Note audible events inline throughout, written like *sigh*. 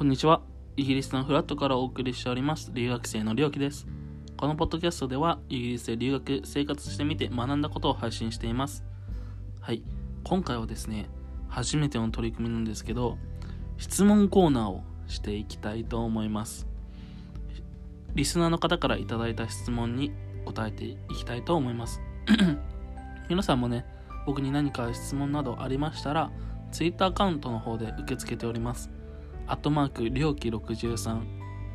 こんにちは。イギリスのフラットからお送りしております。留学生のりょうきです。このポッドキャストでは、イギリスで留学、生活してみて学んだことを配信しています。はい。今回はですね、初めての取り組みなんですけど、質問コーナーをしていきたいと思います。リスナーの方からいただいた質問に答えていきたいと思います。*clears throat* 皆さんもね、僕に何か質問などありましたら、Twitter アカウントの方で受け付けております。アットマーク、りょうき63、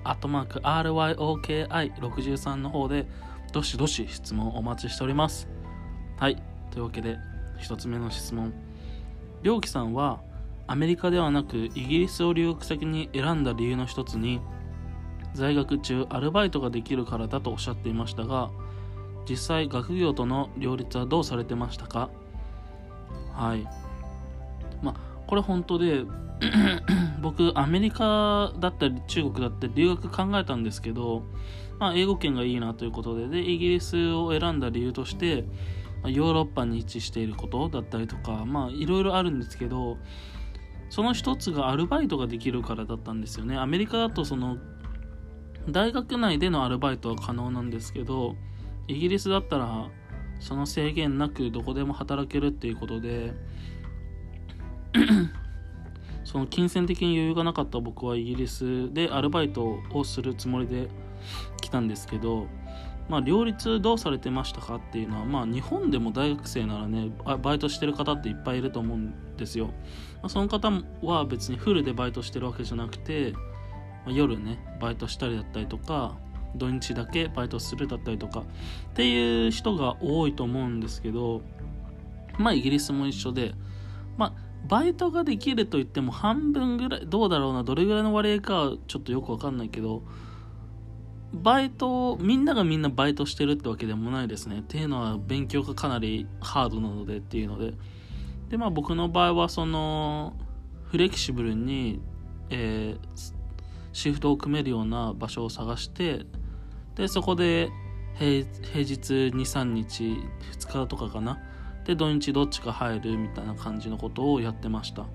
アットマーク、RYOKI63 の方で、どしどし質問お待ちしております。はい。というわけで、一つ目の質問。りょうきさんは、アメリカではなく、イギリスを留学先に選んだ理由の一つに、在学中、アルバイトができるからだとおっしゃっていましたが、実際、学業との両立はどうされてましたか？はい。まあ、これ本当で、*clears throat* 僕アメリカだったり中国だったり留学考えたんですけど、まあ、英語圏がいいなということででイギリスを選んだ理由としてヨーロッパに位置していることだったりとかまあいろいろあるんですけどその一つがアルバイトができるからだったんですよね。アメリカだとその大学内でのアルバイトは可能なんですけどイギリスだったらその制限なくどこでも働けるっていうことでその金銭的に余裕がなかった僕はイギリスでアルバイトをするつもりで来たんですけど、まあ、両立どうされてましたかっていうのは、まあ、日本でも大学生ならねバイトしてる方っていっぱいいると思うんですよ、まあ、その方は別にフルでバイトしてるわけじゃなくて、まあ夜ねバイトしたりだったりとか土日だけバイトするだったりとかっていう人が多いと思うんですけどまあイギリスも一緒でまあバイトができると言っても半分ぐらいどうだろうなどれぐらいの割合かちょっとよくわかんないけどバイトみんながみんなバイトしてるってわけでもないですね。っていうのは勉強がかなりハードなのでっていうので。でまあ僕の場合はそのフレキシブルに、えーシフトを組めるような場所を探してでそこで平日23日2日とかかな。で土日どっちか入るみたいな感じのことをやってました、ま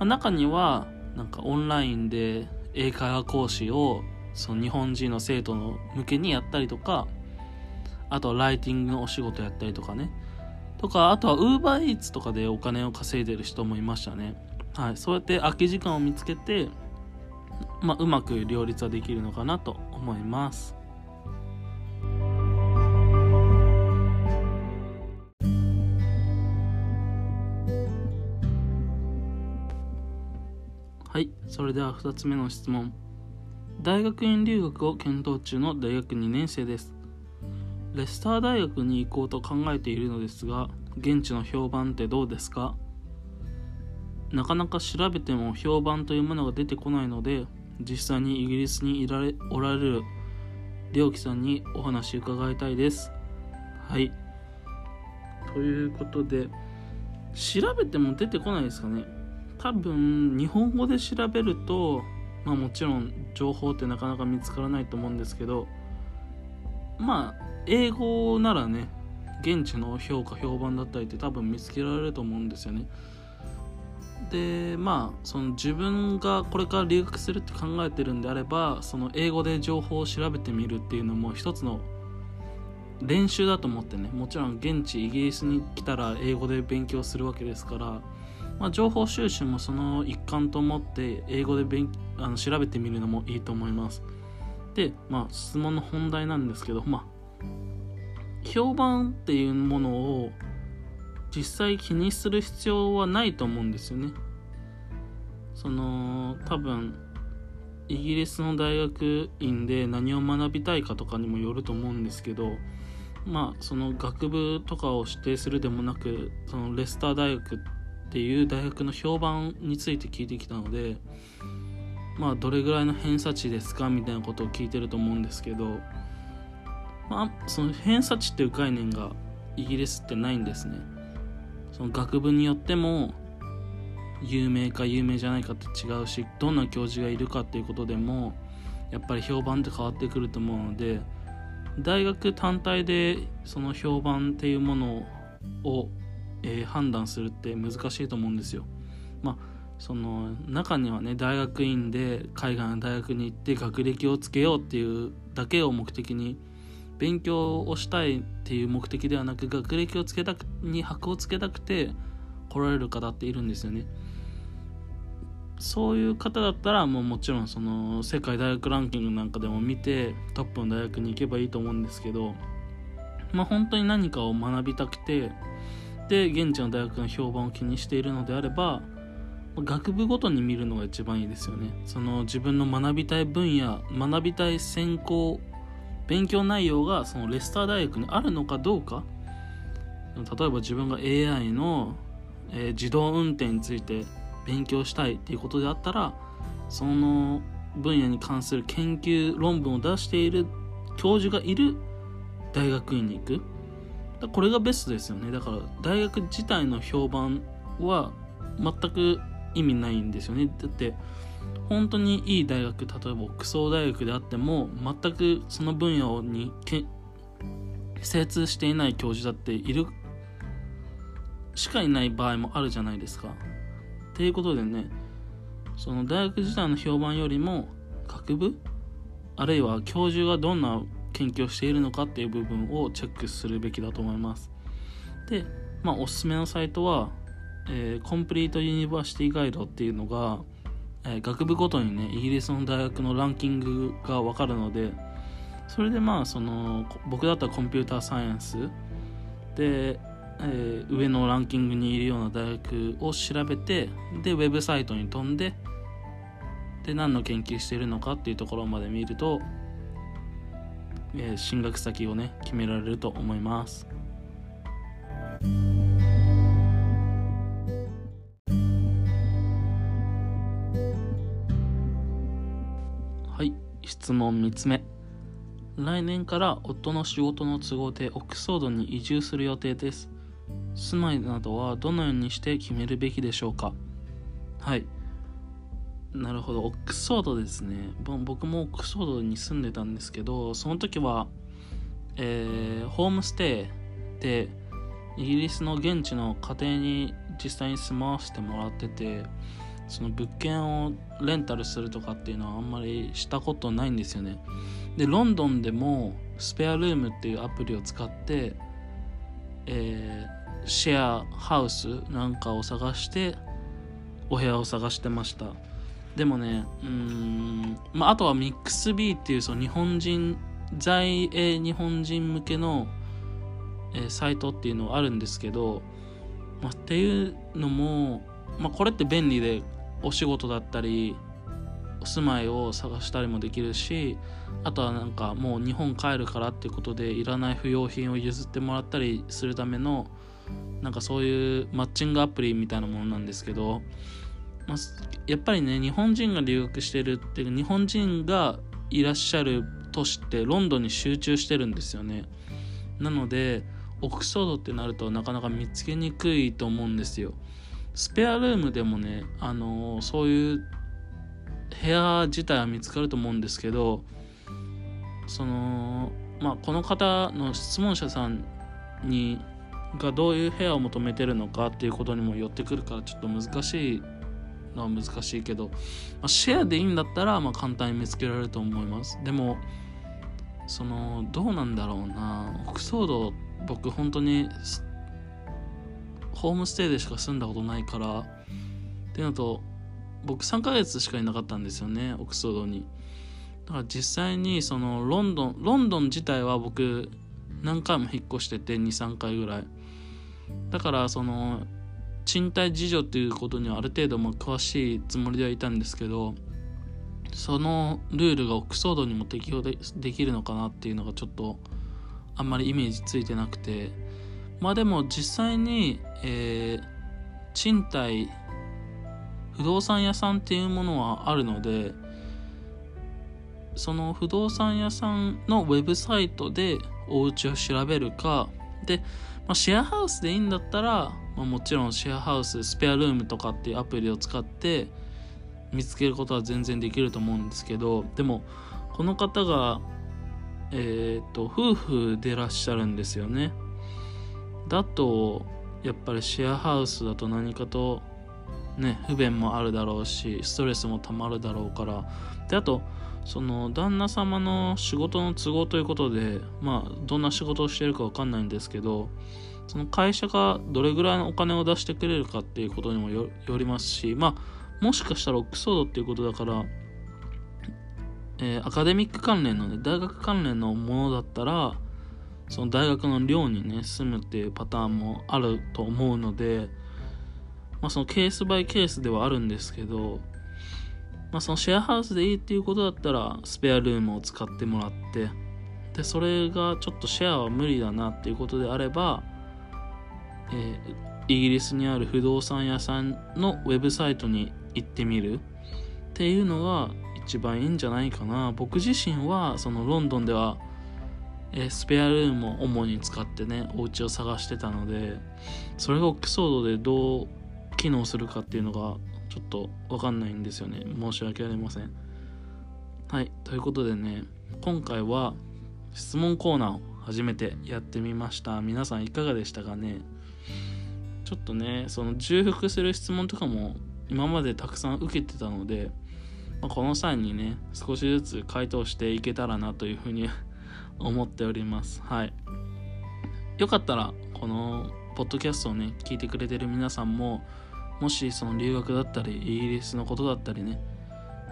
あ中にはなんかオンラインで英会話講師をその日本人の生徒の向けにやったりとかあとはライティングのお仕事やったりとかね。とかあとはウーバーイーツとかでお金を稼いでる人もいましたね。はい。そうやって空き時間を見つけてまあ、うまく両立はできるのかなと思います。はい、それでは2つ目の質問。大学院留学を検討中の大学2年生です。レスター大学に行こうと考えているのですが、現地の評判ってどうですか？なかなか調べても評判というものが出てこないので実際にイギリスにいられおられるりょうきさんにお話伺いたいですはいということで調べても出てこないですかね？多分日本語で調べるとまあもちろん情報ってなかなか見つからないと思うんですけどまあ英語ならね現地の評価評判だったりって多分見つけられると思うんですよね。でまあその自分がこれから留学するって考えてるんであればその英語で情報を調べてみるっていうのも一つの練習だと思ってねもちろん現地イギリスに来たら英語で勉強するわけですから、まあ、情報収集もその一環と思って英語で勉あの調べてみるのもいいと思いますでまあ質問の本題なんですけどまあ評判っていうものを実際気にする必要はないと思うんですよね。その多分イギリスの大学院で何を学びたいかとかにもよると思うんですけどまあその学部とかを指定するでもなくそのレスター大学っていう大学の評判について聞いてきたのでまあどれぐらいの偏差値ですかみたいなことを聞いてると思うんですけどまあその偏差値っていう概念がイギリスってないんですね。その学部によっても有名か有名じゃないかって違うしどんな教授がいるかっていうことでもやっぱり評判って変わってくると思うので大学単体でその評判っていうものを、えー判断するって難しいと思うんですよ。まあその中にはね大学院で海外の大学に行って学歴をつけようっていうだけを目的に勉強をしたいっていう目的ではなく学歴をつけたくに箔をつけたくて来られる方っているんですよね。そういう方だったらもうもちろんその世界大学ランキングなんかでも見てトップの大学に行けばいいと思うんですけどまあ本当に何かを学びたくてで現地の大学の評判を気にしているのであれば学部ごとに見るのが一番いいですよね。その自分の学びたい分野学びたい専攻勉強内容がそのレスター大学にあるのかどうか。例えば自分が AI の、え、自動運転について勉強したいっていうことであったらその分野に関する研究論文を出している教授がいる大学院に行く。これがベストですよねだから大学自体の評判は全く意味ないんですよねだって本当にいい大学例えばクスフォー大学であっても全くその分野に精通していない教授だっているしかいない場合もあるじゃないですか。っていうことでねその大学自体の評判よりも学部あるいは教授がどんな研究をしているのかっていう部分をチェックするべきだと思います。で、まあ、おすすめのサイトはえー、 Complete University Guide っていうのが、えー、学部ごとにねイギリスの大学のランキングが分かるのでそれでまあその僕だったらコンピューターサイエンスで、えー、上のランキングにいるような大学を調べてでウェブサイトに飛んでで何の研究しているのかっていうところまで見ると、えー、進学先をね決められると思います。はい質問3つ目。来年から夫の仕事の都合でオックスフォードに移住する予定です。住まいなどはどのようにして決めるべきでしょうか。はい。なるほど。オックスフォードですね。僕もオックスフォードに住んでたんですけどその時は、えー、ホームステイでイギリスの現地の家庭に実際に住まわせてもらっててその物件をレンタルするとかっていうのはあんまりしたことないんですよね。でロンドンでもスペアルームっていうアプリを使って、えー、シェアハウスなんかを探してお部屋を探してました。でもねうんまああとはミックス B っていうその日本人在英日本人向けの、えー、サイトっていうのはあるんですけど、まあ、っていうのも、まあ、これって便利でお仕事だったりお住まいを探したりもできるしあとはなんかもう日本帰るからっていうことでいらない不用品を譲ってもらったりするためのなんかそういうマッチングアプリみたいなものなんですけど、まあ、やっぱりね日本人が留学してるっていう日本人がいらっしゃる都市ってロンドンに集中してるんですよね。なのでオックスフォードってなるとなかなか見つけにくいと思うんですよ。スペアルームでもね、あのー、そういう部屋自体は見つかると思うんですけどそのまあこの方の質問者さんにがどういう部屋を求めてるのかっていうことにもよってくるからちょっと難しいのは難しいけど、まあ、シェアでいいんだったらまあ簡単に見つけられると思います。でもそのどうなんだろうな。オックスフォード僕本当にホームステイでしか住んだことないからっていうのと僕3ヶ月しかいなかったんですよねオックスフォードに。だから実際にそのロンドンロンドン自体は僕何回も引っ越してて23回ぐらい。だからその賃貸事情っていうことにはある程度も詳しいつもりではいたんですけどそのルールがオックスフォードにも適用できるのかなっていうのがちょっとあんまりイメージついてなくてまあでも実際に、えー、賃貸不動産屋さんっていうものはあるのでその不動産屋さんのウェブサイトでお家を調べるかで、まあ、シェアハウスでいいんだったら、まあ、もちろんシェアハウススペアルームとかっていうアプリを使って見つけることは全然できると思うんですけどでもこの方がえっ、ー、と夫婦でらっしゃるんですよね。だとやっぱりシェアハウスだと何かとね不便もあるだろうしストレスもたまるだろうから。であとその旦那様の仕事の都合ということでまあどんな仕事をしてるかわかんないんですけどその会社がどれぐらいのお金を出してくれるかっていうことにもよりますしまあもしかしたらオックスフォードっていうことだからえー、アカデミック関連のね大学関連のものだったらその大学の寮にね住むっていうパターンもあると思うのでまあそのケースバイケースではあるんですけどまあそのシェアハウスでいいっていうことだったらスペアルームを使ってもらってでそれがちょっとシェアは無理だなっていうことであれば、えー、イギリスにある不動産屋さんのウェブサイトに行ってみる。っていうのが一番いいんじゃないかな。僕自身はそのロンドンでは、えー、スペアルームを主に使ってねお家を探してたのでそれがオックスフォードでどう機能するかっていうのがちょっとわかんないんですよね。申し訳ありません。はいということでね今回は質問コーナーを初めてやってみました。皆さんいかがでしたかね？ちょっとねその重複する質問とかも今までたくさん受けてたのでまあ、この際にね少しずつ回答していけたらなというふうに *laughs* 思っております。はい。よかったらこのポッドキャストをね聞いてくれてる皆さんももしその留学だったりイギリスのことだったりね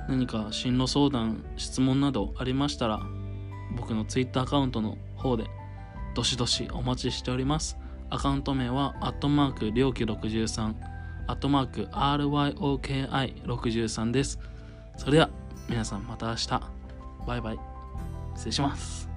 何か進路相談質問などありましたら僕の Twitter アカウントの方でどしどしお待ちしております。アカウント名はアットマークりょうき63アットマーク RYOKI63 です。それでは皆さんまた明日。バイバイ。失礼します。